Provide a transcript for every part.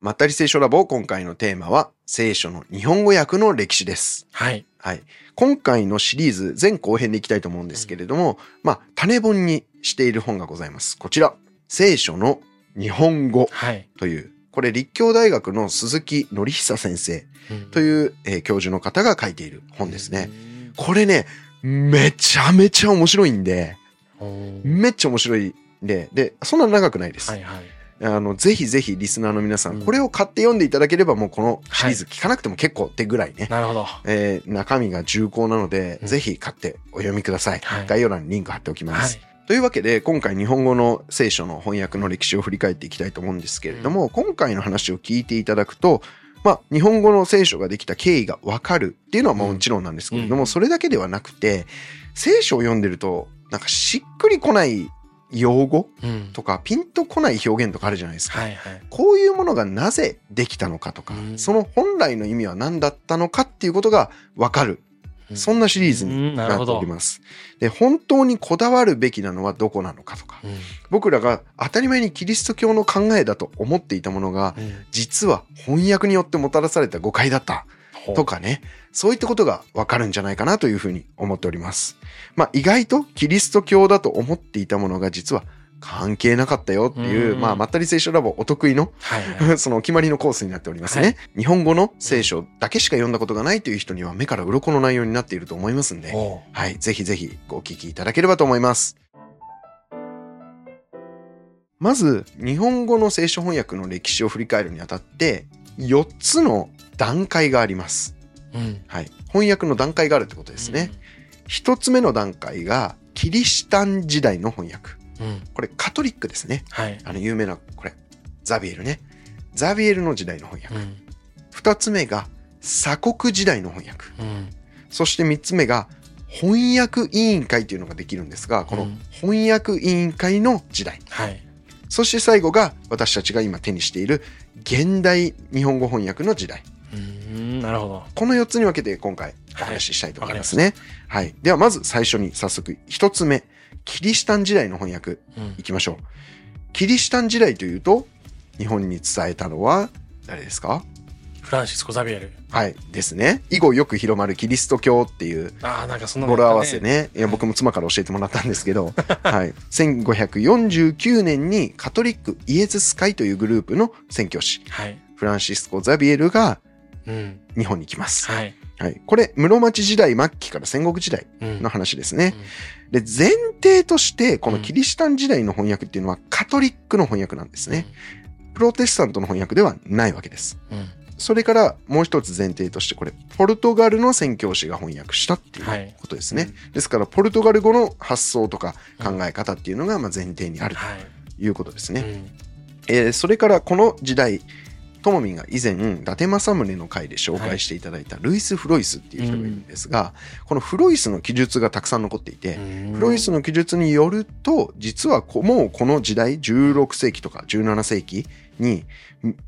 まったり聖書ラボ今回のテーマは聖書の日本語訳の歴史です。はい。はい。今回のシリーズ前後編でいきたいと思うんですけれども、まあ、種本にしている本がございます。こちら。聖書の日本語はい。という、これ立教大学の鈴木則久先生うんという、えー教授の方が書いている本ですね。。これね、めちゃめちゃ面白いんで、うんめっちゃ面白いんで、で、そんな長くないです。はいはい。あの、ぜひぜひリスナーの皆さん、うんこれを買って読んでいただければもうこのシリーズ聞かなくても結構ってぐらいね、なるほど。えー中身が重厚なので、うんぜひ買ってお読みください。はい概要欄にリンク貼っておきます。はい。というわけで、今回日本語の聖書の翻訳の歴史を振り返っていきたいと思うんですけれども、今回の話を聞いていただくと、まあ、日本語の聖書ができた経緯がわかるっていうのはもちろんなんですけれども、うんそれだけではなくて、聖書を読んでると、なんかしっくりこない用語？うん。とか、ピンとこない表現とかあるじゃないですか。はいはい。こういうものがなぜできたのかとか、うんその本来の意味は何だったのかっていうことがわかる。そんなシリーズになっております。で、本当にこだわるべきなのはどこなのかとか、うん僕らが当たり前にキリスト教の考えだと思っていたものが、うん実は翻訳によってもたらされた誤解だったとかね、そういったことがわかるんじゃないかなというふうに思っております。まあ意外とキリスト教だと思っていたものが実は関係なかったよっていう、うんまあまったり聖書ラボお得意のはいはい。そのお決まりのコースになっておりますね。はい日本語の聖書だけしか読んだことがないという人には目から鱗の内容になっていると思いますんで、はい、ぜひぜひお聞きいただければと思います。まず、日本語の聖書翻訳の歴史を振り返るにあたって、4つの段階があります。うん。はい。翻訳の段階があるってことですね。1つ目の段階が、キリシタン時代の翻訳。うん。うん。これ、カトリックですね。はい。あの、有名な、これ、ザビエルね。ザビエルの時代の翻訳。うん。二つ目が鎖国時代の翻訳。うん。そして三つ目が翻訳委員会というのができるんですが、このうん翻訳委員会の時代。はい。そして最後が私たちが今手にしている現代日本語翻訳の時代。うん。なるほど。この4つに分けて今回お話ししたいと思いますね。はい。ではまず最初に早速一つ目。キリシタン時代の翻訳うんいきましょう。キリシタン時代というと日本に伝えたのは誰ですか？フランシスコ・ザビエル。はい。ですね。以後よく広まるキリスト教っていうああ、なんかその語呂合わせ。ね。いや、僕も妻から教えてもらったんですけど、はい。1549年にカトリックイエズス会というグループの宣教師、はい。フランシスコ・ザビエルがうん。日本に来ます。はい。はい。これ、室町時代末期から戦国時代うんの話ですね。で、前提として、このキリシタン時代の翻訳っていうのはカトリックの翻訳なんですね。プロテスタントの翻訳ではないわけです。うん。それからもう一つ前提としてこれ、ポルトガルの宣教師が翻訳したっていうはいことですね。ですから、ポルトガル語の発想とか考え方っていうのがまあ前提にあるはい。ということですね。うんえーそれからこの時代、ともみんが以前、伊達政宗の回で紹介していただいたルイス・フロイスっていう人がいるんですが、このフロイスの記述がたくさん残っていて、うん。フロイスの記述によると、実はこもうこの時代、16世紀とか17世紀に、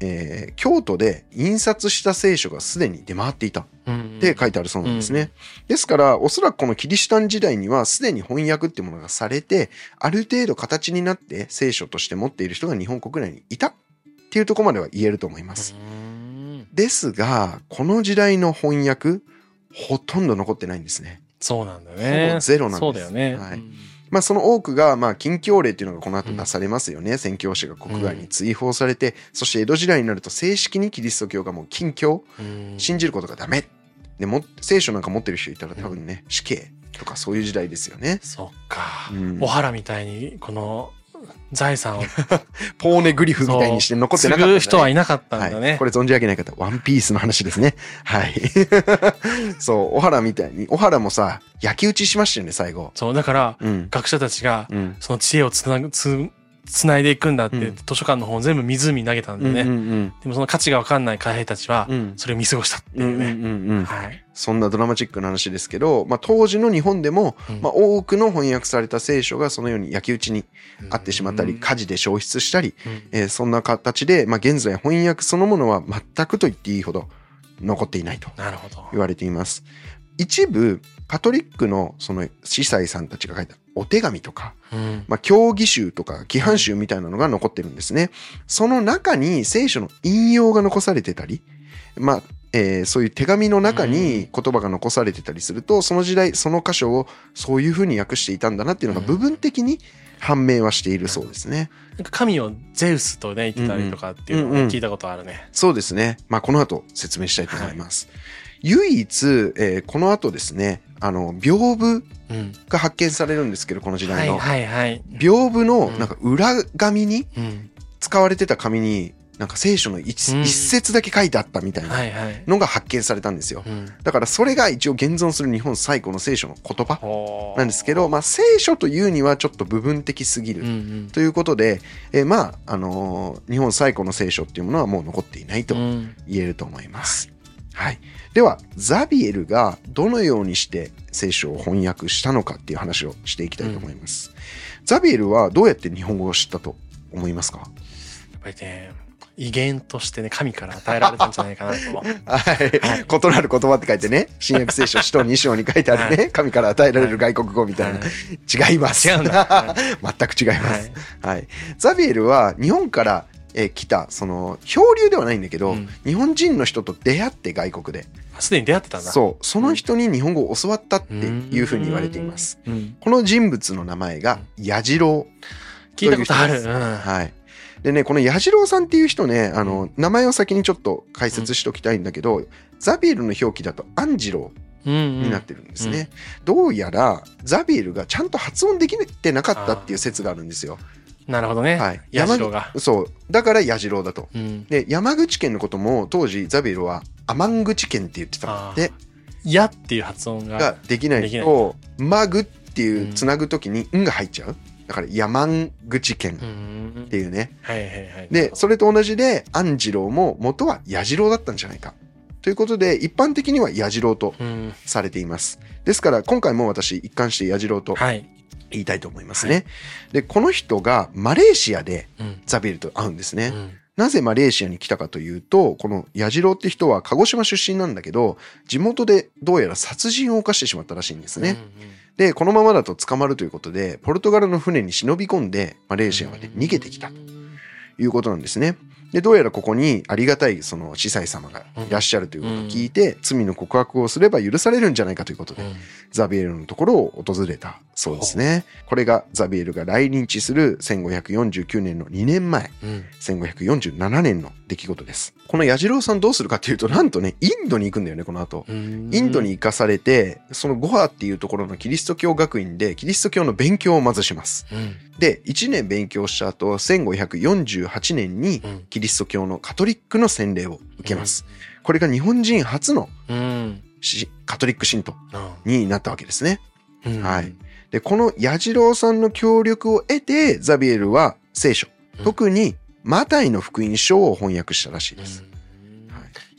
えー京都で印刷した聖書がすでに出回っていた。うん。って書いてあるそうなんですね。ですから、おそらくこのキリシタン時代にはすでに翻訳ってものがされて、ある程度形になって聖書として持っている人が日本国内にいたっていうところまでは言えると思います。うんですが、この時代の翻訳、ほとんど残ってないんですね。そうなんだね。ぼゼロなんですそうだよね。はいうんまあその多くが、まあ禁教令っていうのがこの後出されますよね。宣教師が国外に追放されて、そして江戸時代になると正式にキリスト教がもう禁教、うん信じることがダメ。でも、聖書なんか持ってる人いたら多分ね、死刑とかそういう時代ですよね。そっかうん。お原みたいに、この財産を ポーネグリフみたいにして残ってなかったね、人はいなかったんだはい、ねこ。れ存じ上げない方、ワンピースの話ですね。はい。そう、小原みたいに、小原もさ、焼き討ちしましたよね、最後。そう、だから、うん。学者たちが、うん。その知恵をつなぐ、つ、つないでいくんだって、うん図書館の本全部湖に投げたんでね。うんうんでもその価値がわかんない海兵たちはうん。う、ん。それを見過ごしたってうんうんいうね。うんうん。はい。そんなドラマチックな話ですけど、まあ、当時の日本でも、うんまあ、多くの翻訳された聖書がそのように焼き討ちにあってしまったり、うん火事で消失したり、うんえーそんな形で、まあ、現在翻訳そのものは全くと言っていいほど残っていないとなるほど。言われています。一部、カトリックのその司祭さんたちが書いたお手紙とか、うん。まあ、教義集とか規範集みたいなのが残ってるんですね。その中に聖書の引用が残されてたり、まあ、えーそういう手紙の中に言葉が残されてたりすると、その時代、その箇所をそういうふうに訳していたんだなっていうのが部分的に判明はしているそうですね。なんか神をゼウスとね、言ってたりとかっていうのをねうんうん聞いたことあるね。そうですね。まあ、この後説明したいと思います。唯一、えーこの後ですね、あの、屏風うん。が発見されるんですけど、この時はい代の。屏風のうんなんか裏紙にうん。使われてた紙になんか聖書の一,、節だけ書いてあったみたいな。のが発見されたんですよ。うん。だからそれが一応現存する日本最古の聖書の言葉なんですけど、まあ聖書というにはちょっと部分的すぎる。ということで、えーまあ、あのー日本最古の聖書っていうものはもう残っていないとうん言えると思います。はい。では、ザビエルがどのようにして聖書を翻訳したのかっていう話をしていきたいと思います。ザビエルはどうやって日本語を知ったと思いますか？やっぱりね、威厳としてね、神から与えられたんじゃないかなと。はい。異なる言葉って書いてね、新約聖書使徒2章に書いてあるね、神から与えられる外国語みたいな。違います。違うんだ。全く違いまはすい。はい。ザビエルは日本からえー来た、その、漂流ではないんだけど、うん日本人の人と出会って外国で。すでに出会ってたんだ。そう。その人に日本語を教わったっていうふうに言われています。うん。うん。この人物の名前が、矢次郎。聞いたことある。うん。はい。でね、この矢次郎さんっていう人ね、あの、名前を先にちょっと解説しておきたいんだけど、ザビエルの表記だとアンジロうんーになってるんですね。どうやら、ザビエルがちゃんと発音できてなかったっていう説があるんですよ。なるほどね。はい。矢次郎が。そう。だから矢次郎だと。うん。で、山口県のことも当時ザビエルは天口県って言ってたんで、やっていう発音が。ができないと、マグっていううんつなぐときに、んが入っちゃう。だから山口県うんっ。ていうね。はいはいはい。で、それと同じで、安次郎も元は矢次郎だったんじゃないか。ということで、一般的には矢次郎とうん。されています。ですから、今回も私一貫して矢次郎とはい。言いたいと思いますね。で、この人がマレーシアでうん。ザビエルと会うんですね。うんなぜマレーシアに来たかというと、この矢次郎って人は鹿児島出身なんだけど、地元でどうやら殺人を犯してしまったらしいんですね。で、このままだと捕まるということで、ポルトガルの船に忍び込んで、マレーシアまで逃げてきたということなんですね。で、どうやらここにありがたいその司祭様がいらっしゃるということを聞いて、罪の告白をすれば許されるんじゃないかということで、うんザビエルのところを訪れたそうですね。これがザビエルが来日する1549年の2年前。うん。1547年の出来事です。この矢次郎さんどうするかっていうと、なんとね、インドに行くんだよね、この後。うんインドに行かされて、そのゴハっていうところのキリスト教学院でキリスト教の勉強をまずします。うん。で、1年勉強した後、1548年にうん。キリスト教のカトリックの洗礼を受けます。これが日本人初のカトリック信徒うん。になったわけですね。うんはい。で、この矢次郎さんの協力を得て、ザビエルは聖書、うん特にマタイの福音書を翻訳したらしいです。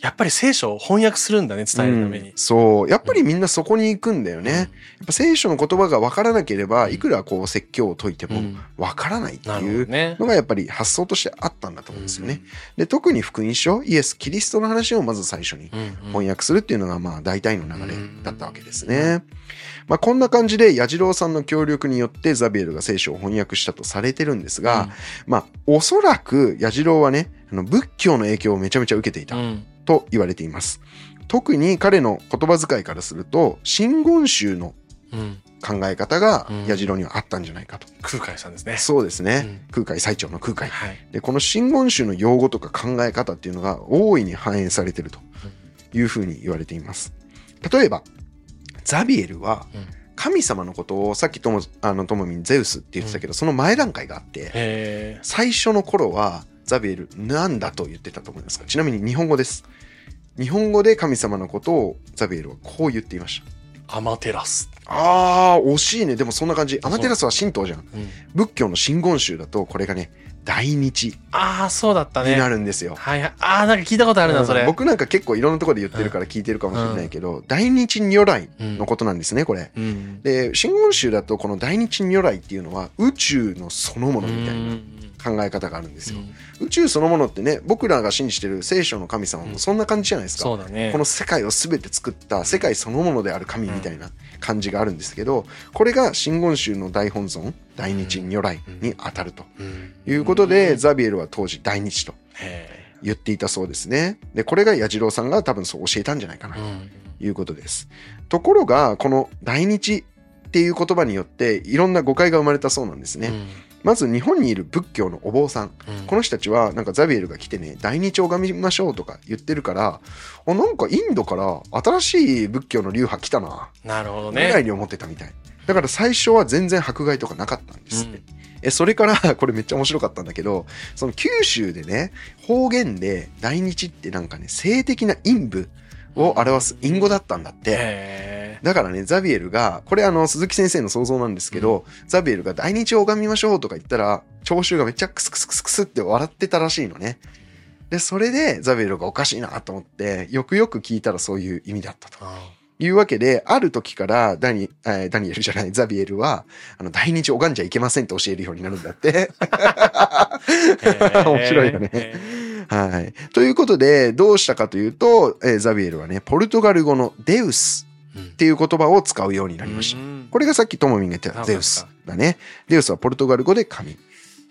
やっぱり聖書を翻訳するんだね、伝えるためにうん。そう。やっぱりみんなそこに行くんだよね。やっぱ聖書の言葉が分からなければ、いくらこう説教を解いてもうん。分からないっていう。のがやっぱり発想としてあったんだと思うんですよね。で、特に福音書、イエス・キリストの話をまず最初にうん。うん翻訳するっていうのがまあ大体の流れだったわけですね。まあこんな感じで矢次郎さんの協力によってザビエルが聖書を翻訳したとされてるんですが、まあおそらく矢次郎はね、あの仏教の影響をめちゃめちゃ受けていたうん。と言われています。特に彼の言葉遣いからすると、真言宗のうん。考え方がうん矢次郎にはあったんじゃないかと。空海さんですね。そうですね。うん空海最長の空海。はい。で、この真言宗の用語とか考え方っていうのが大いに反映されてるというふうに言われています。例えば、ザビエルはうん神様のことをさっきとも、あの、ともみんゼウスって言ってたけど、その前段階があって。最初の頃はザビエルなんだと言ってたと思いますか？ちなみに日本語です。日本語で神様のことをザビエルはこう言っていました。アマテラス。あー、惜しいね。でもそんな感じ。アマテラスは神道じゃん。うん。仏教の真言宗だと、これがね、大日ああ、そうだったになね。るんですよ。はいはい。ああ、なんか聞いたことあるな、それ。うん僕なんか結構いろんなところで言ってるから聞いてるかもしれないけど、大日如来のことなんですね、これ。うん。で、真言宗だとこの大日如来っていうのは宇宙のそのものみたいな考え方があるんですよ。宇宙そのものってね、僕らが信じてる聖書の神様もそんな感じじゃないですか。そうだね。この世界を全て作った世界そのものである神みたいな感じがあるんですけど、これが真言宗の大本尊、大日如来に当たると。うん。いうことで、ザビエルは当時大日とへ言っていたそうですね。で、これが矢次郎さんが多分そう教えたんじゃないかなということです。ところが、この大日っていう言葉によっていろんな誤解が生まれたそうなんですね。まず日本にいる仏教のお坊さん、うん。この人たちはなんかザビエルが来てね大日を拝みましょうとか言ってるからあなんかインドから新しい仏教の流派来たな。なるほどぐらいね。に思ってたみたいだから最初は全然迫害とかなかったんですって、えそれから これめっちゃ面白かったんだけどその九州でね方言で大日ってなんかね性的な陰部を表す隠語だったんだって。だからね、ザビエルが、これあの、鈴木先生の想像なんですけど、ザビエルが大日を拝みましょうとか言ったら、聴衆がめっちゃクスクスクスクスって笑ってたらしいのね。で、それでザビエルがおかしいなと思って、よくよく聞いたらそういう意味だったと。あいうわけで、ある時からダニ、えーダニエルじゃない、ザビエルは、あの、大日拝んじゃいけませんって教えるようになるんだって。ー面白いよねへはい。ということで、どうしたかというと、えーザビエルはね、ポルトガル語のデウスっていう言葉を使うようになりました。うんこれがさっきともみんが言ってたあゼウスだね。ゼウスはポルトガル語で神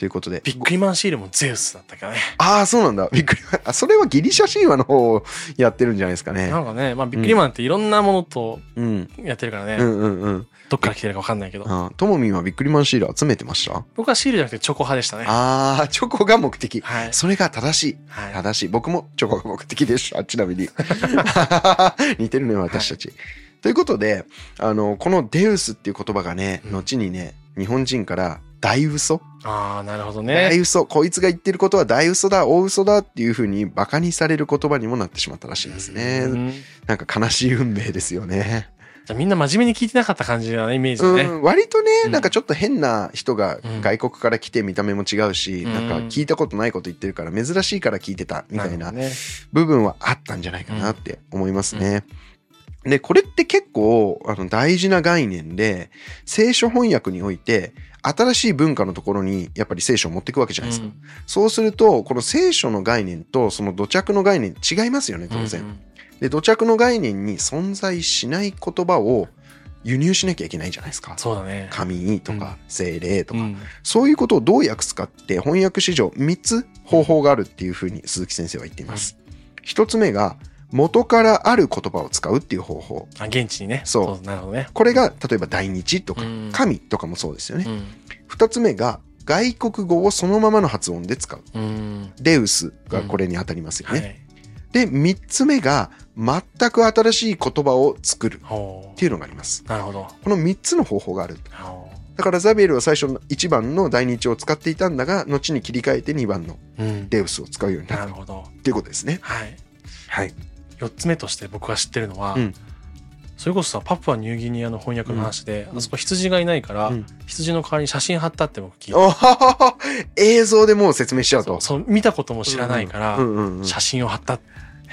ということで。ビックリマンシールもゼウスだったけどね。ああ、そうなんだ。びっくり。あ、それはギリシャ神話の方をやってるんじゃないですかねな。んかね、まあビックリマンっていろんなものとうん。やってるからね、うんうんうん。どっから来てるかわかんないけど。あともみんはビックリマンシール集めてました？僕はシールじゃなくてチョコ派でしたね。ああ、チョコが目的。はい。それが正しい。はい。正しい。僕もチョコが目的でした。ちなみに。似てるね、私たち。ということで、あの、このデウスっていう言葉がね、うん後にね、日本人から大嘘？ああ、なるほど大ね。嘘こいつが言ってることは大嘘だ大嘘だっていうふうにバカにされる言葉にもなってしまったらしいんですうねんなんか悲しい運命ですよねじゃあみんな真面目に聞いてなかった感じなイメージだね。うん割とねうんなんかちょっと変な人がうん外国から来て見た目も違うしうんなんか聞いたことないこと言ってるから珍しいから聞いてたみたいな。部分はあったんじゃないかなって思いますね。で、これって結構あの大事な概念で、聖書翻訳において、新しい文化のところにやっぱり聖書を持っていくわけじゃないですか。うんそうすると、この聖書の概念とその土着の概念違いますよね、当然。うんで、土着の概念に存在しない言葉を輸入しなきゃいけないじゃないですか。そうだね。神とか精霊とか、うんそういうことをどう訳すかって翻訳史上3つ方法があるっていうふうに鈴木先生は言っています。1つ目が元からある言葉を使うっていう方法。あ、現地にね。そうなるほどね。これが例えば大日とかうん神とかもそうですよね。うん2つ目が外国語をそのままの発音で使う。うん。デウスがこれに当たりますよね。はい。で、3つ目が全く新しい言葉を作るほっていうのがあります。う。なるほど。この3つの方法がある。ほだからザビエルは最初の1番の大日を使っていたんだが、後に切り替えて2番のううん。デウスを使うようになったなるほど。っていうことですね。はい。はい。四つ目として僕が知ってるのは、うん。それこそさパプアニューギニアの翻訳の話で、うん。あそこ羊がいないから、うん。羊の代わりに写真貼ったって僕聞いた。映像でもう説明しちゃうと。そう見たことも知らないから、写真を貼ったっ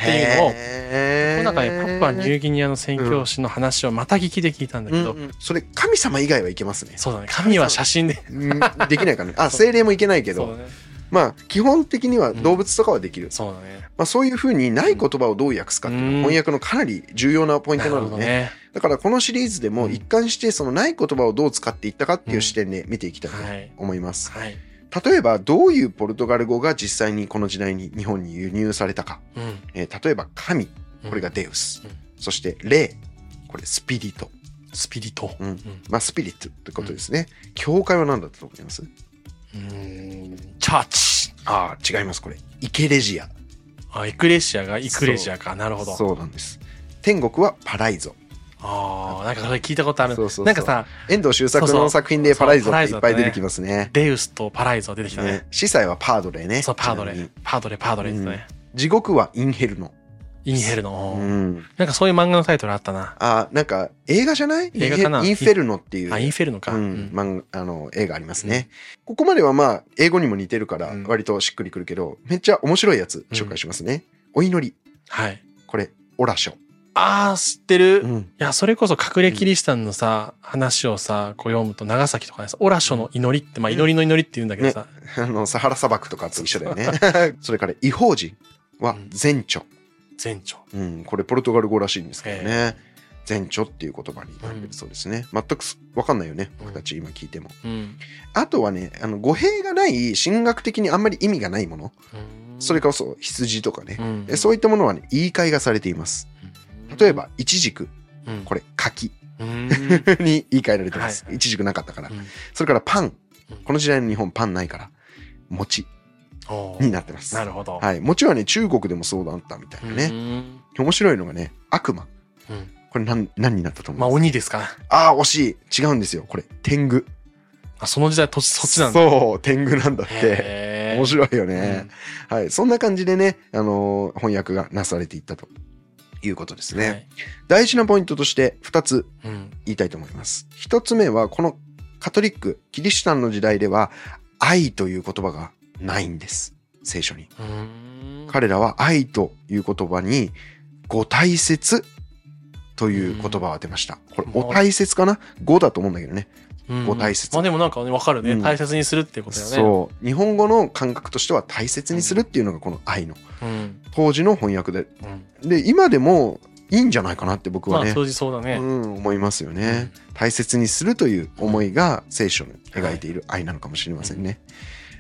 ていうのをこの中でパプアニューギニアの宣教師の話をまた聞きで聞いたんだけど、うんうんそれ神様以外はいけますね。そうだね。神は写真でうん。できないかな。あ、精霊もいけないけど、そうだねまあ基本的には動物とかはできる。そうだね。まあそういうふうにない言葉をどう訳すかっていうのうん。は翻訳のかなり重要なポイントなので、ほどね。だからこのシリーズでも一貫してそのない言葉をどう使っていったかっていう視点で見ていきたいとはい思います。はい。例えばどういうポルトガル語が実際にこの時代に日本に輸入されたか。うん。えー例えば神、これがデウス。そして霊、これスピリト。スピリト。うん。まあスピリットってことですね。教会は何だったと思います？うん。チャーチ。ああ、違います、これ。イケレジア。あエクレシアがイクレシアか。なるほど。そうなんです。天国はパライゾ。ああなんかそれ聞いたことある。そうそうそう。なんかさ遠藤周作の作品でパライゾっていっぱい出てきますね。デウスとパライゾ出てきたね。ね。司祭はパードレね。そうパードレ。パードレパードレって言ったね、地獄はインヘルノ。インヘルの。うん。なんかそういう漫画のタイトルあったな。あ、なんか映画じゃない？映画かな？インフェルノっていう。あ、インフェルノか。ううんん、漫画あの、映画ありますね。ここまではまあ、英語にも似てるからうん、割としっくりくるけど、めっちゃ面白いやつ紹介しますね。お祈り。はい。これ、オラ書。あー、知ってる。いうん。や、それこそ隠れキリシタンのさ、話をさ、こう読むと長崎とかでさ、オラ書の祈りって、まあ祈りの祈りって言うんだけどさ、あの、サハラ砂漠とかと一緒だよね。それから、違法人はうん前著。前著。うん、これポルトガル語らしいんですけどね。前著っていう言葉になってるそうですね。全くすわかんないよね。うん僕たち今聞いても。うん。あとはね、あの、語弊がない、神学的にあんまり意味がないもの。それこそ羊とかね。うん、えそういったものはね、言い換えがされています。例えば、イチジク。うん、これ、柿うん、に言い換えられてます。イチジクなかったからう。んそれからパンうん。この時代の日本パンないから、餅になってます。なるほど。はい。餅はね、中国でもそうだったみたいなね。ね。面白いのがね、悪魔。うん。これ何、何になったと思まあいます鬼ですかな。ああー、惜しい。違うんですよ。これ、天狗。あ、その時代、とそっちなんだ。そう、天狗なんだって。面白いよね。はい。そんな感じでね、あのー翻訳がなされていったということですね。はい大事なポイントとして2つうん。言いたいと思います。1つ目は、このカトリック、キリシタンの時代では、愛という言葉がないんです。聖書に。彼らは愛という言葉に、ご大切という言葉を当てました。これ、うんお大切かな ?5 だと思うんだけどね。うんご大切まあでもなんかね、わかるね、うん大切にするっていうことだよね。そう。日本語の感覚としては大切にするっていうのがこの愛のう。ん。当時の翻訳で。うん。で、今でもいいんじゃないかなって僕はね、まあ当時そうだね。うん、思いますよね。大切にするという思いが聖書の描いている愛なのかもしれませんね。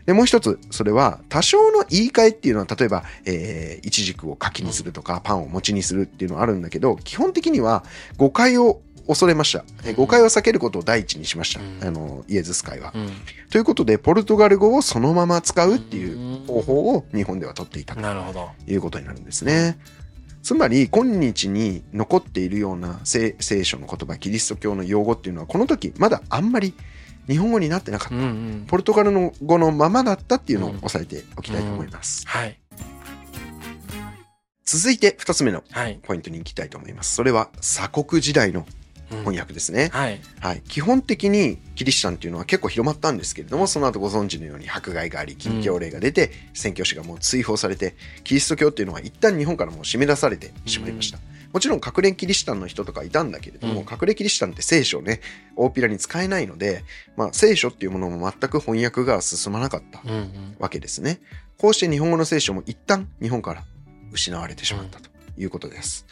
で、もう一つ、それは多少の言い換えっていうのは、例えば、えー、イチジクを柿にするとか、パンを餅にするっていうのはあるんだけど、基本的には誤解を恐れました。えー誤解を避けることを第一にしました。うんあの、イエズス会は。うん。ということで、ポルトガル語をそのまま使うっていう方法を日本では取っていたと。いうことになるんですね。つまり、今日に残っているような聖聖書の言葉、キリスト教の用語っていうのは、この時、まだあんまり日本語になってなかった。うんうん。ポルトガルの語のままだったっていうのを押さえておきたいと思います。はい。続いて、二つ目のはい。ポイントに行きたいと思います。それは、鎖国時代のうん翻訳ですね。はい。はい。基本的にキリシタンっていうのは結構広まったんですけれども、その後ご存知のように迫害があり、禁教令が出て、宣教師がもう追放されて、キリスト教っていうのは一旦日本からもう締め出されてしまいました。もちろん隠れキリシタンの人とかいたんだけれども、うん隠れキリシタンって聖書をね、大っぴらに使えないので、まあ聖書っていうものも全く翻訳が進まなかったうんうん。わけですね。こうして日本語の聖書も一旦日本から失われてしまったということです。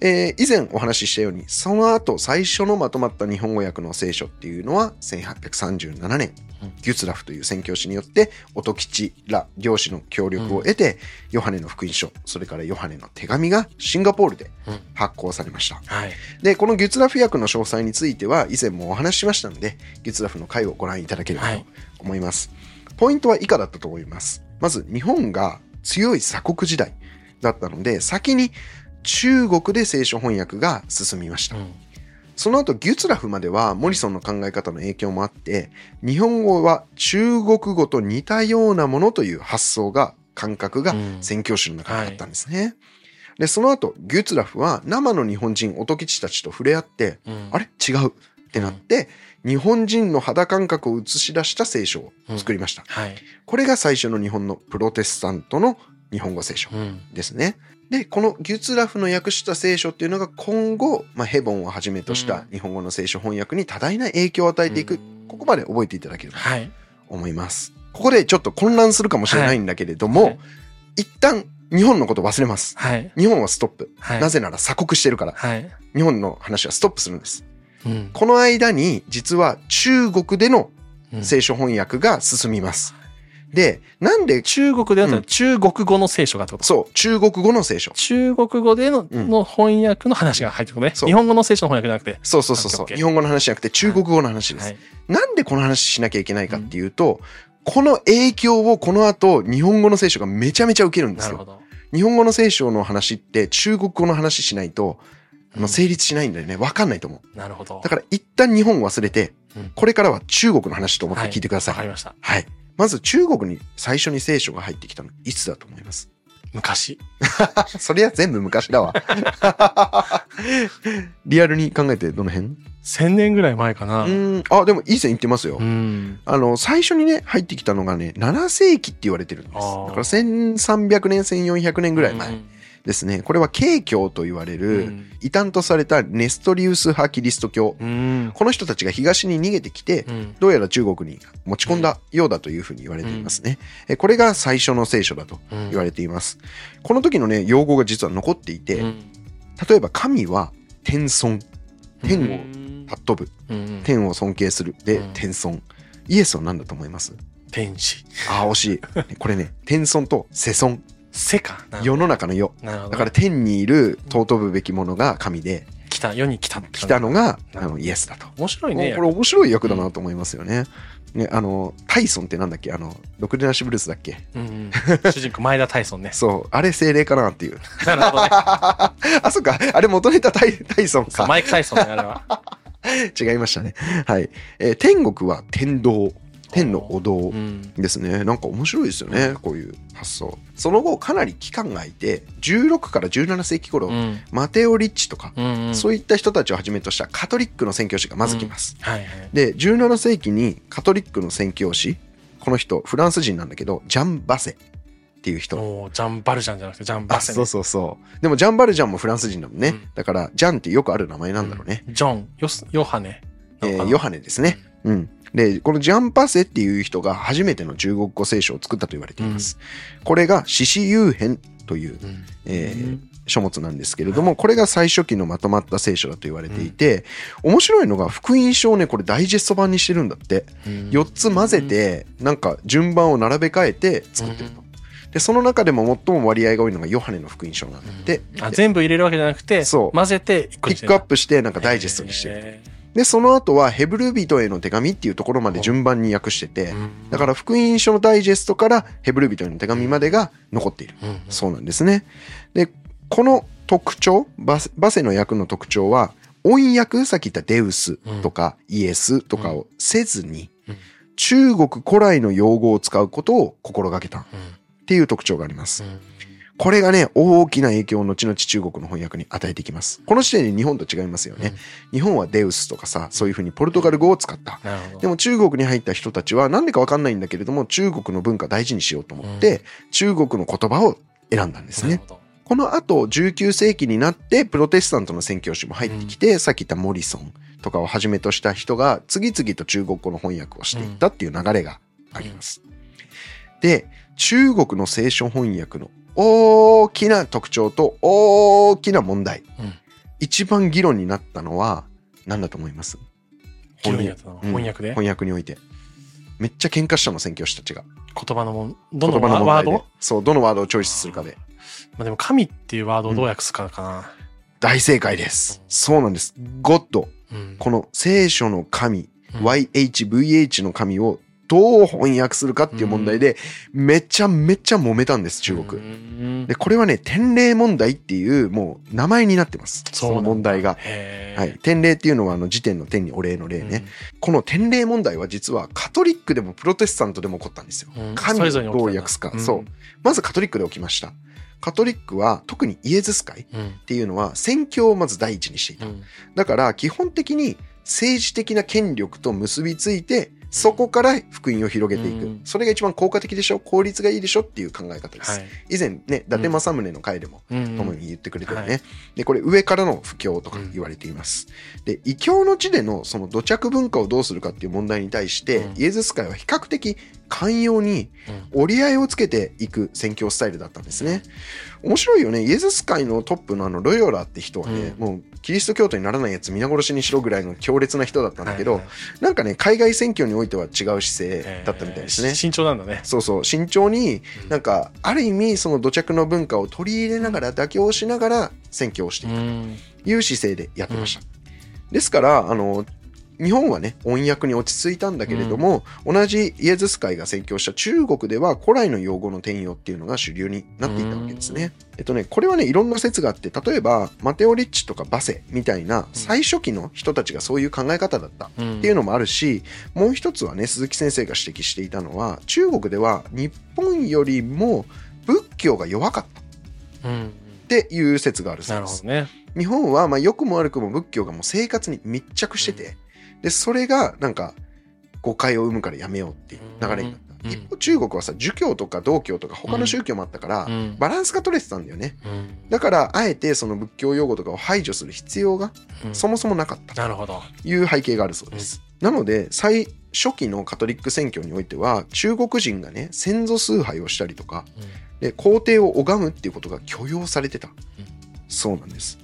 えー以前お話ししたように、その後最初のまとまった日本語訳の聖書っていうのは1837年、うんギュツラフという宣教師によって音吉ら漁師の協力を得て、ヨハネの福音書、それからヨハネの手紙がシンガポールでうん発行されました。はい。で、このギュツラフ訳の詳細については以前もお話ししましたので、ギュツラフの回をご覧いただければとはい思います。ポイントは以下だったと思います。まず、日本が強い鎖国時代だったので、先に中国で聖書翻訳が進みました。うんその後、ギュツラフまではモリソンの考え方の影響もあって、日本語は中国語と似たようなものという発想が、感覚がうん宣教師の中にあったんですね。で、その後、ギュツラフは生の日本人、音吉たちと触れ合って、うんあれ？違う？ってなって、日本人の肌感覚を映し出した聖書を作りました。はい。これが最初の日本のプロテスタントの日本語聖書うん。ですね。で、このギュツラフの訳した聖書っていうのが今後、まあ、ヘボンをはじめとした日本語の聖書翻訳に多大な影響を与えていく、うんここまで覚えていただければはい。と思います。ここでちょっと混乱するかもしれないんだけれども、はい一旦日本のこと忘れます。はい。日本はストップ。はい。なぜなら鎖国してるから、はい。日本の話はストップするんです。うん。この間に、実は中国でのうん聖書翻訳が進みます。で、なんで、中国でだった中国語の聖書がってことそう、中国語の聖書。中国語での,、うんの翻訳の話が入ってくるね。そう日本語の聖書の翻訳じゃなくて。そうそうそうそう。オッケーオッケー日本語の話じゃなくて中国語の話です。はい。なんでこの話しなきゃいけないかっていうと、この影響をこの後、日本語の聖書がめちゃめちゃ受けるんですよ。なるほど。日本語の聖書の話って中国語の話しないと、あのうん成立しないんだよね。わかんないと思う。なるほど。だから一旦日本忘れてうん、これからは中国の話と思って聞いてください。わかりました。はい。まず中国に最初に聖書が入ってきたのいつだと思います？昔。そりゃ全部昔だわ。リアルに考えてどの辺？1000年ぐらい前かな。うーん。あ、でもいい線いってますよ。うん。あの、最初にね、入ってきたのがね、7世紀って言われてるんです。だから1300年、1400年ぐらい前うんですね。これは慶教と言われうる、ん異端とされたネストリウス派キリスト教。うん。この人たちが東に逃げてきて、うん。どうやら中国に持ち込んだようだというふうに言われていますね。えこれが最初の聖書だとうん言われています。この時のね、用語が実は残っていて、うん例えば神は天尊、天を尊ぶ、うん天を尊敬するでうん天尊。イエスは何だと思います？天使。ああ、惜しい。これね、天尊と世尊。世か。世の中の世。だから天にいる尊ぶべきものが神で、来た、世に来た来たのがあのイエスだと。面白いね。これ面白い役だなと思いますよね。ね、あの、タイソンってなんだっけ？あの、ロクデナシブルースだっけ？うんうん主人公、前田大尊ね。そう、あれ精霊かなっていう。なるほどね。あ、そっか、あれ元ネタタイタイソンか。マイク・タイソンね、あれは。違いましたね。はい。えー天国は天道。天のお堂うん。ですね。なんか面白いですよね、こういう発想。その後、かなり期間が空いて、16から17世紀頃、うん。マテオ・リッチとか、うん。そういった人たちをはじめとしたカトリックの宣教師がまず来ます。はいはい。で、17世紀にカトリックの宣教師、この人、フランス人なんだけど、ジャン・バセっていう人。ジャン・バルジャンじゃなくて、ジャン・バあ、セねそうそうそう。でも、ジャン・バルジャンもフランス人だもんね。うんだから、ジャンってよくある名前なんだろうね。うんジョン、ヨスヨハネ。えーヨハネですね。うん。で、このジャン・パセっていう人が初めての中国語聖書を作ったと言われています。これが、獅子遊編という、うん。えー書物なんですけれども、これが最初期のまとまった聖書だと言われていて、面白いのが福音書をね、これダイジェスト版にしてるんだって。うん4つ混ぜて、なんか順番を並べ替えて作ってると。で、その中でも最も割合が多いのがヨハネの福音書なんだって。あで全部入れるわけじゃなくて、そう混ぜてピックアップして、なんかダイジェストにしてる。へで、その後はヘブル人への手紙っていうところまで順番に訳してて、ーだから福音書のダイジェストからヘブル人への手紙までが残っている。そうなんですね。で、この特徴、バセの役の特徴は、音訳、さっき言ったデウスとかイエスとかをせずにうん、中国古来の用語を使うことを心がけた。っうん。ていう特徴があります。うんこれがね、大きな影響を後々中国の翻訳に与えていきます。この時点で日本と違いますよね。日本はデウスとかさ、そういうふうにポルトガル語を使った。でも中国に入った人たちはなんでかわかんないんだけれども、中国の文化大事にしようと思って、中国の言葉を選んだんですね。この後、19世紀になって、プロテスタントの宣教師も入ってきて、さっき言ったモリソンとかをはじめとした人が、次々と中国語の翻訳をしていったっていう流れがあります。で、中国の聖書翻訳の大きな特徴と大きな問題。うん一番議論になったのは、何だと思います？議論になったのうん翻訳で翻訳において。めっちゃ喧嘩したの、宣教師たちが。言葉のもん、どのワード？そう、どのワードをチョイスするかで。まあでも神っていうワードをどう訳すかかな。大正解です。そうなんです。ゴッド。うんこの聖書の神、うん YHVH の神をどう翻訳するかっていう問題で、めちゃめちゃ揉めたんです、中う国。んで、これはね、天霊問題っていう、もう名前になってます。その問題が。はい。天霊っていうのは、あの、時点の天にお礼の霊ね。この天霊問題は実はカトリックでもプロテスタントでも起こったんですよ。うん神をどう訳すか。そう。まずカトリックで起きました。カトリックは特にイエズス会っうんていうのは宣教をまず第一にしていたう。んだから基本的に政治的な権力と結びついて、そこから福音を広げていく。うん。それが一番効果的でしょ？効率がいいでしょ？っていう考え方です。はい。以前ね、伊達政宗の回でも、うん。ともに言ってくれてるね、はい。で、これ上からの布教とか言われています。で、異教の地でのその土着文化をどうするかっていう問題に対して、うん。イエズス会は比較的寛容にうん折り合いをつけていく宣教スタイルだったんですね。面白いよね。イエズス会のトップのあのロヨラって人はね、うんもうキリスト教徒にならないやつ皆殺しにしろぐらいの強烈な人だったんだけど、はいはいなんかね、海外選挙においては違う姿勢だったみたいですね。えー慎重なんだね。そうそう、慎重にうんなんか、ある意味その土着の文化を取り入れながら妥協しながら選挙をしていくうんという姿勢でやってました。ですから、あの、日本はね、音訳に落ち着いたんだけれども、同じイエズス会が宣教した中国では古来の用語の転用っていうのが主流になっていたわけですね。えっとね、これはね、いろんな説があって、例えば、マテオ・リッチとかバセみたいな最初期の人たちがそういう考え方だったっうんていうのもあるし、もう一つはね、鈴木先生が指摘していたのは、中国では日本よりも仏教が弱かったっうん。ていう説があるそうです。ね。日本はまあ良くも悪くも仏教がもう生活に密着してて、でそれがなんか誤解を生むからやめようっていう流れになった、うん。一方中国はさ儒教とか道教とか他の宗教もあったから、うん。バランスが取れてたんだよね。うん。だからあえてその仏教用語とかを排除する必要がうん。そもそもなかった。なるほど。という背景があるそうです、なので最初期のカトリック宣教においては中国人がね先祖崇拝をしたりとかで皇帝を拝むっていうことが許容されてた、そうなんです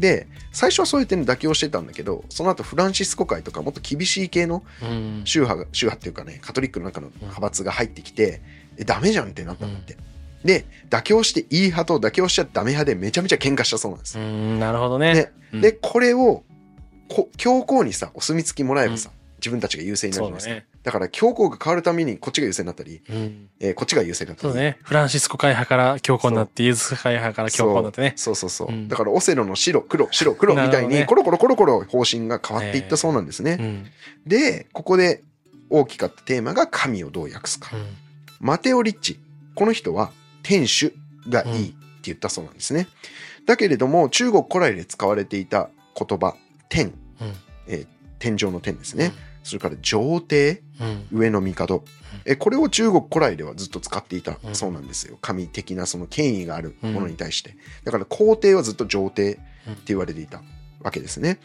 で最初はそういう点で妥協してたんだけどその後フランシスコ会とかもっと厳しい系のうん。宗派が宗派っていうかねカトリックの中の派閥が入ってきてえダメじゃんってなったんだって、で妥協していい派と妥協しちゃダメ派でめちゃめちゃ喧嘩したそうなんです、うん。なるほどね。で、これをこ教皇にさお墨付きもらえばさ、自分たちが優勢になるじゃないですか。だね。だから教皇が変わるためにこっちが優勢になったり、うん。えーこっちが優勢になったり。そうだね。フランシスコ会派から教皇になって、イエズス会派から教皇になってね。そうそうそう、う。ん。だからオセロの白黒白黒みたいにコロコロコロコロ方針が変わっていったそうなんですね、うん。でここで大きかったテーマが神をどう訳すか、うん。マテオ・リッチこの人は天主がいいって言ったそうなんですね、だけれども中国古来で使われていた言葉天、うん。えー天井の天ですね、それから上帝うん。上の帝。えこれを中国古来ではずっと使っていた。うん。そうなんですよ。神的なその権威があるものに対して。だから皇帝はずっと上帝って言われていた。わけですね。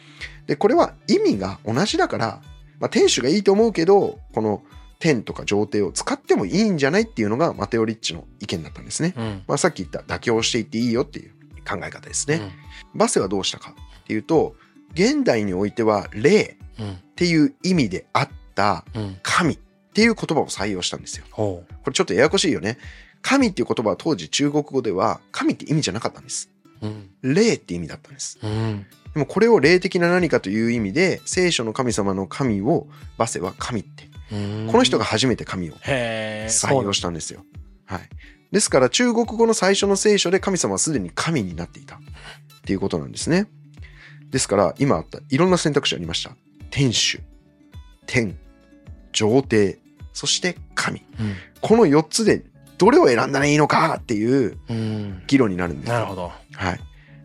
でこれは意味が同じだから、まあ、天主がいいと思うけどこの天とか上帝を使ってもいいんじゃないっていうのがマテオ・リッチの意見だったんですね、うん。まあ、さっき言った妥協していっていいよっていう考え方ですね、バセはどうしたかっていうと現代においては霊うん。っていう意味であったうん。神っていう言葉を採用したんですよ。これちょっとややこしいよね。神っていう言葉は当時中国語では神って意味じゃなかったんです。うん。霊って意味だったんです。うん。でもこれを霊的な何かという意味で聖書の神様の神をバセは神って。うんこの人が初めて神を。採用したんですよ。はい。ですから中国語の最初の聖書で神様はすでに神になっていたっていうことなんですね。ですから今あったいろんな選択肢ありました。天主、天、上帝、そして神。うん。この4つでどれを選んだらいいのかっていううん。議論になるんですよなるほど。はい。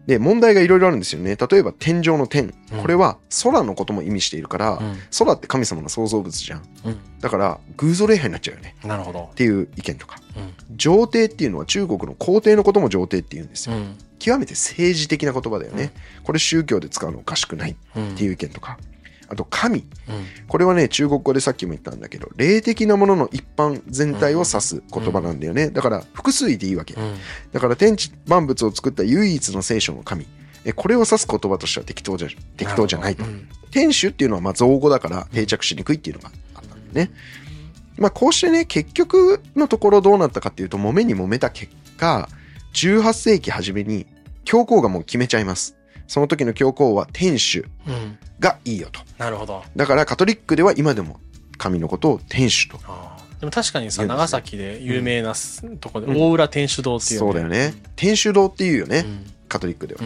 で、問題がいろいろあるんですよね。例えば天上の天。うんこれは空のことも意味しているから、うん。空って神様の創造物じゃん。うん。だから偶像礼拝になっちゃうよね。なるほどっ。ていう意見とか。うん。上帝っていうのは中国の皇帝のことも上帝って言うんですよ。うん。極めて政治的な言葉だよね。これ宗教で使うのおかしくないっうん。ていう意見とか。あと神。うん。これはね、中国語でさっきも言ったんだけど、霊的なものの一般全体を指す言葉なんだよね。だから複数いていいわけ。うん。だから天地万物を作った唯一の聖書の神。えこれを指す言葉としては適当じゃ適当じゃないと。うん天主っていうのはまあ造語だから定着しにくいっていうのがあったんだよね。まあこうしてね、結局のところどうなったかっていうと、揉めに揉めた結果、18世紀初めに教皇がもう決めちゃいます。その時の教皇は天主うん。がいいよと。なるほど。だからカトリックでは今でも神のことを天主と。でも確かにさ、長崎で有名なすとこで、うん大浦天主堂っていう、そうだよね。天主堂っていうよね、うん。カトリックでは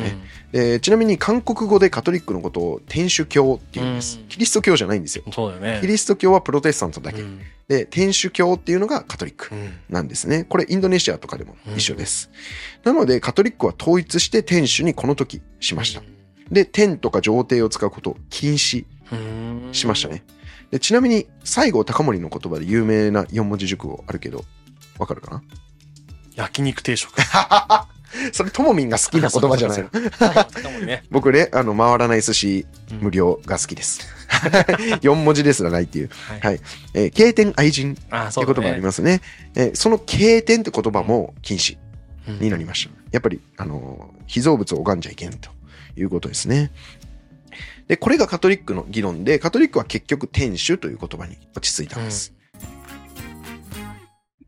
うんちなみに韓国語でカトリックのことを天主教っていうんです。うんキリスト教じゃないんですよ。そうだよね。キリスト教はプロテスタントだけ。うんで、天主教っていうのがカトリックうんなんですね。これインドネシアとかでも一緒です。なのでカトリックは統一して天主にこの時しました。で、天とか上帝を使うことを禁止うんしましたね。でちなみに西郷隆盛の言葉で有名な四文字熟語あるけど、わかるかな？焼肉定食。それともみんが好きな言葉じゃないの？僕ね、あの、回らない寿司無料が好きです。4文字ですらないっていう。はいはい。えー経典愛人あ、って。言葉ありますね。えーその経典って言葉も禁止うんになりました。やっぱり、あのー、被造物を拝んじゃいけんということですね。で、これがカトリックの議論で、カトリックは結局天主という言葉に落ち着いたんです。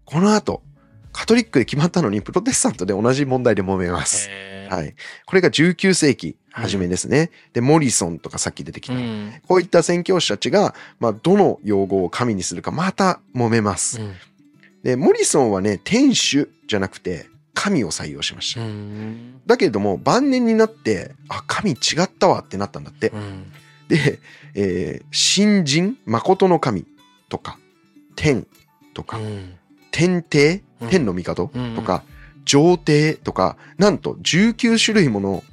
この後、カトリックで決まったのに、プロテスタントで同じ問題で揉めます。はい。これが19世紀初めですね。で、モリソンとかさっき出てきた。うん。こういった宣教師たちが、まあ、どの用語を神にするかまた揉めます。うんで、モリソンはね、天主じゃなくて、神を採用しました。うん。だけれども、晩年になって、あ、神違ったわってなったんだって。うん。で、えー、新人、誠の神とか、天とか、うん天帝うん、天の帝とうんか、上帝とか、なんと19種類もの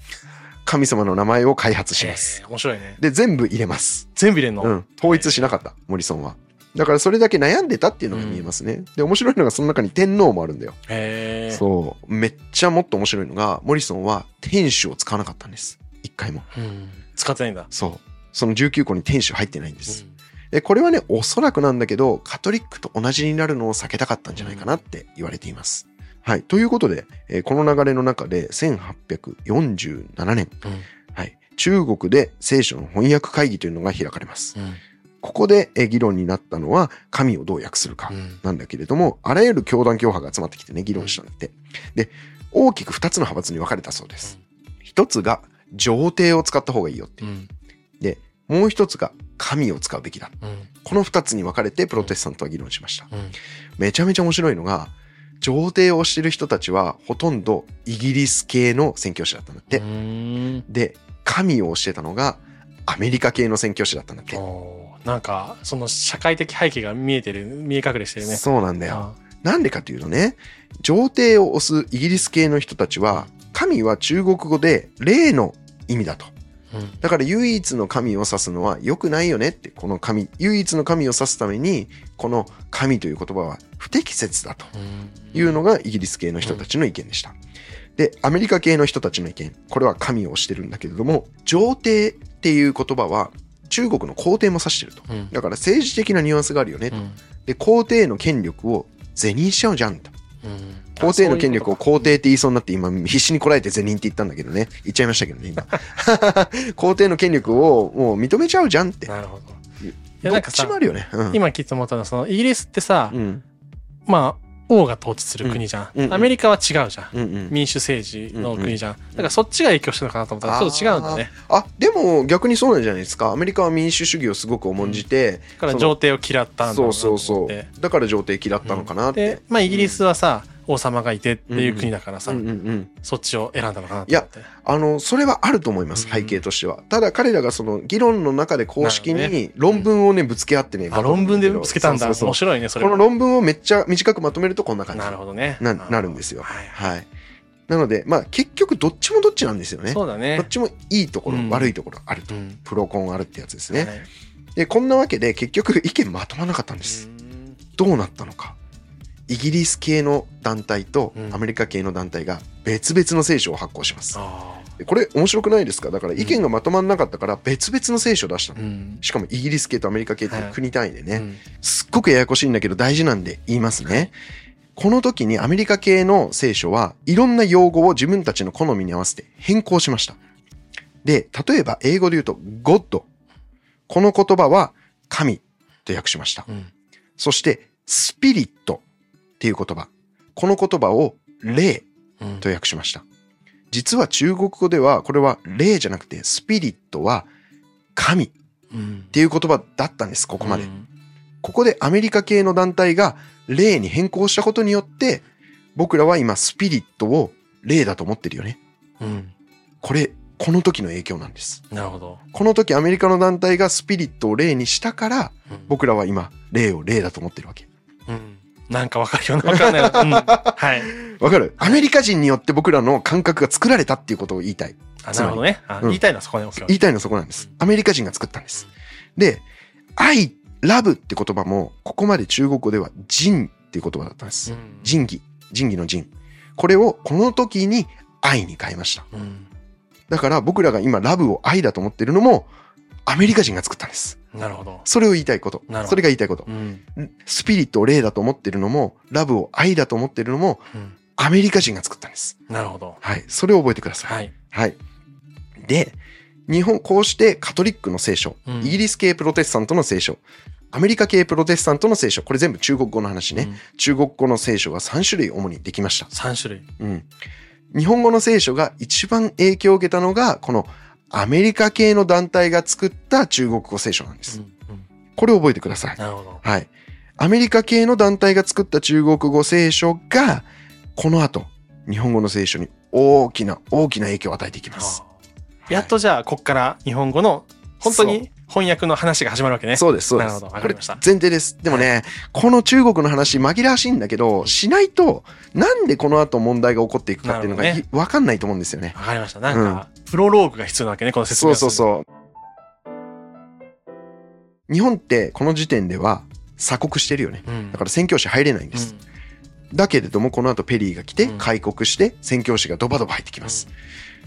神様の名前を開発します。えー面白いね。で、全部入れます。全部入れんの、うん。統一しなかった、モリソンは。だからそれだけ悩んでたっていうのが見えますね。で、面白いのがその中に天皇もあるんだよ。へえ。そう。めっちゃもっと面白いのが、モリソンは天使を使わなかったんです。一回も。うん。使ってないんだ。そう。その19個に天使入ってないんです。で、これはね、おそらくなんだけど、カトリックと同じになるのを避けたかったんじゃないかなって言われています。はい。ということで、えーこの流れの中で、1847年、うん。はい。中国で聖書の翻訳会議というのが開かれます。うん。ここでえー議論になったのは、神をどう訳するかうん。なんだけれども、あらゆる教団教派が集まってきてね、議論したんだって。で、大きく2つの派閥に分かれたそうです。一つが、上帝を使った方がいいよってう。ん。もう一つが、神を使うべきだ。うん。この二つに分かれてプロテスタントは議論しました。うん。めちゃめちゃ面白いのが、上帝をしてる人たちはほとんどイギリス系の宣教師だったんだって。うん。で、神をしてたのがアメリカ系の宣教師だったんだって。なんか、その社会的背景が見えてる、見え隠れしてるね。そうなんだよ。あなんでかというとね、上帝を推すイギリス系の人たちは、神は中国語で霊の意味だと。うん。だから唯一の神を指すのは良くないよねって、この神、唯一の神を指すために、この神という言葉は不適切だと。うんいうのがイギリス系の人たちの意見でした。で、アメリカ系の人たちの意見、これは神を推してるんだけれども、上帝っていう言葉は中国の皇帝も指してると。うん。だから政治的なニュアンスがあるよねと。うん。で、皇帝の権力を是認しちゃうじゃんと。うん皇帝の権力をあ皇帝って言いそうになって今必死にこらえて是認って言ったんだけどね。言っちゃいましたけどね、今。皇帝の権力をもう認めちゃうじゃんって。なるほど。いや、なんかさね。うん。今聞いて思ったのは、その、イギリスってさう、ん。まあ、王が統治する国じゃうんうんん。アメリカは違うじゃん。うんうん。民主政治の国じゃん。だからそっちが影響してるのかなと思ったら、ちょっと違うんだね。あ、でも逆にそうなんじゃないですか。アメリカは民主主義をすごく重んじて、だから上帝を嫌ったんだろそうそうそう。だから上帝嫌ったのかなってで。、まあイギリスはさ、王様がいてっていう国だからさうん、うんうん。そっちを選んだのかなと思って。あの、それはあると思います、うん背景としては。ただ彼らがその議論の中で公式に論文をね、ぶつけ合ってね。あ、論文でぶつけたんだ。面白いね、それは。この論文をめっちゃ短くまとめるとこんな感じ。なるほどね。ななるんですよはい。はい。なので、まあ結局どっちもどっちなんですよね。どそうだねっ。ちもいいところ、うん悪いところあると。うん。プロコンあるってやつですね。はいで、こんなわけで結局意見まとまらなかったんです。うんどうなったのか。イギリス系の団体とうんアメリカ系の団体が別々の聖書を発行します。あでこれ面白くないですか？だから意見がまとまらなかったから別々の聖書を出したーの。うん。しかもイギリス系とアメリカ系っていう国単位でね、うんすっごくややこしいんだけど大事なんで言いますね。この時にアメリカ系の聖書はいろんな用語を自分たちの好みに合わせて変更しました。で、例えば英語で言うと God。この言葉は神と訳しました。うん。そしてスピリットっていう言葉。この言葉を霊うんと訳しました。実は中国語ではこれは霊じゃなくてスピリットは神っうん。ていう言葉だったんです、ここまでう。んここでアメリカ系の団体が霊に変更したことによって、僕らは今スピリットを霊だと思ってるよね。うん。これ、この時の影響なんです。なるほど。この時アメリカの団体がスピリットを霊にしたから、うん僕らは今霊を霊だと思ってるわけ。うん。なんかわかるようなわかんないような。うん。はい。わかる？アメリカ人によって僕らの感覚が作られたっていうことを言いたい。あなるほどね。あうん言いたいのはそこね。オッケー言いたいのはそこなんです。アメリカ人が作ったんです。で、愛、ラブって言葉も、ここまで中国語では人っていう言葉だったんです。うん仁義、仁義の仁。これをこの時に愛に変えました。うん。だから僕らが今ラブを愛だと思ってるのもアメリカ人が作ったんです。なるほど。それを言いたいことなるほ。どそれが言いたいことう。ん。スピリットを霊だと思ってるのも、ラブを愛だと思ってるのもうん。アメリカ人が作ったんです。なるほど。はい。それを覚えてください。はい。はい。で、日本、こうしてカトリックの聖書、うんイギリス系プロテスタントの聖書、アメリカ系プロテスタントの聖書、これ全部中国語の話ね。うん中国語の聖書が3種類主にできました。3種類。うん。日本語の聖書が一番影響を受けたのが、このアメリカ系の団体が作った中国語聖書なんです。これを覚えてください。なるほど。はい。アメリカ系の団体が作った中国語聖書が、この後、日本語の聖書に大きな大きな影響を与えていきます。やっとじゃあ、こっから日本語の、本当に翻訳の話が始まるわけね。そうです、そうです。なるほどわかりました前提です。でもね、この中国の話紛らわしいんだけど、しないと、なんでこの後問題が起こっていくかっていうのがわかんないと思うんですよね。わかりました。なんか、プロローグが必要なわけね、この説そう明をするそうそう。日本ってこの時点では鎖国してるよね。うん。だから宣教師入れないんです。だけれども、この後ペリーが来てうん開国して宣教師がドバドバ入ってきます。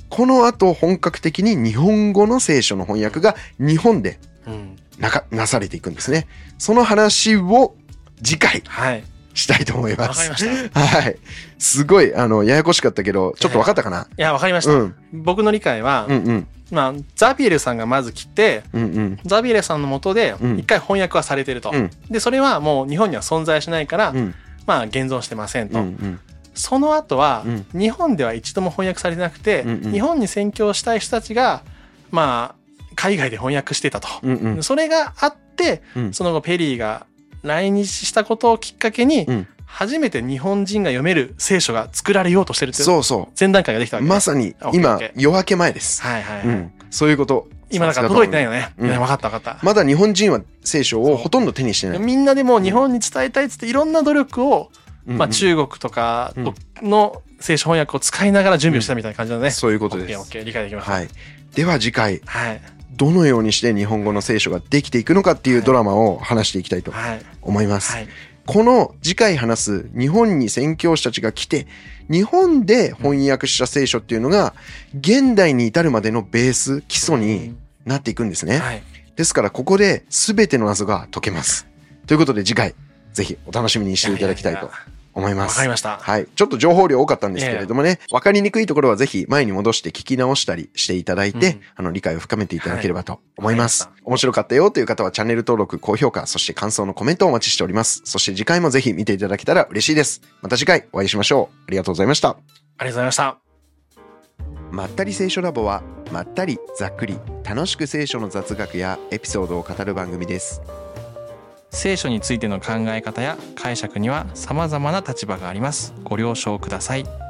この後本格的に日本語の聖書の翻訳が日本でうん。うん。なかなされていくんですね。その話を次回はい。したいと思います。わかりました。いはい。すごい、あの、ややこしかったけど、ちょっと分かったかな、や、わかりました。うん。僕の理解は、うんうん。まあ、ザビエルさんがまず来て、うんうん。ザビエルさんのもとでうん一回翻訳はされてると、うんでそれはもう日本には存在しないから、うんまあ現存してませんと、うんうん。その後は、うん日本では一度も翻訳されてなくて、うんうん日本に宣教したい人たちがまあ海外で翻訳してたと、うんうん。それがあってうんその後ペリーが来日したことをきっかけに、うん初めて日本人が読める聖書が作られようとしてるっていうそうそ前段階ができたわう。けね、まさに今夜明け前です。はいはい、はいうん。そういうこと。今だから届いてないよ。よね、うん分かった分かった、まだ日本人は聖書をほとんど手にしてない。みんなでも日本に伝えたいっつっていろんな努力を、うんまあ、中国とかとの聖書翻訳を使いながら準備をしたみたいな感じだね。そういうことです。ケー理解できました。はい。では次回、はい。どのようにして日本語の聖書ができていくのかっていうドラマを話していきたいとはい。思います。はい。この次回話す日本に宣教師たちが来て、日本で翻訳した聖書っていうのが、現代に至るまでのベース、基礎になっていくんですね。はい。ですから、ここで全ての謎が解けます。ということで次回、ぜひお楽しみにしていただきたいと思います。わかりました。はい。ちょっと情報量多かったんですけれどもね、わかりにくいところはぜひ前に戻して聞き直したりしていただいて、うんあの、理解を深めていただければと思います。はい面白かったよという方はチャンネル登録、高評価、そして感想のコメントをお待ちしております。そして次回もぜひ見ていただけたら嬉しいです。また次回お会いしましょう。ありがとうございました。ありがとうございました。まったり聖書ラボは、まったり、ざっくり、楽しく聖書の雑学やエピソードを語る番組です。聖書についての考え方や解釈には様々な立場があります。ご了承ください。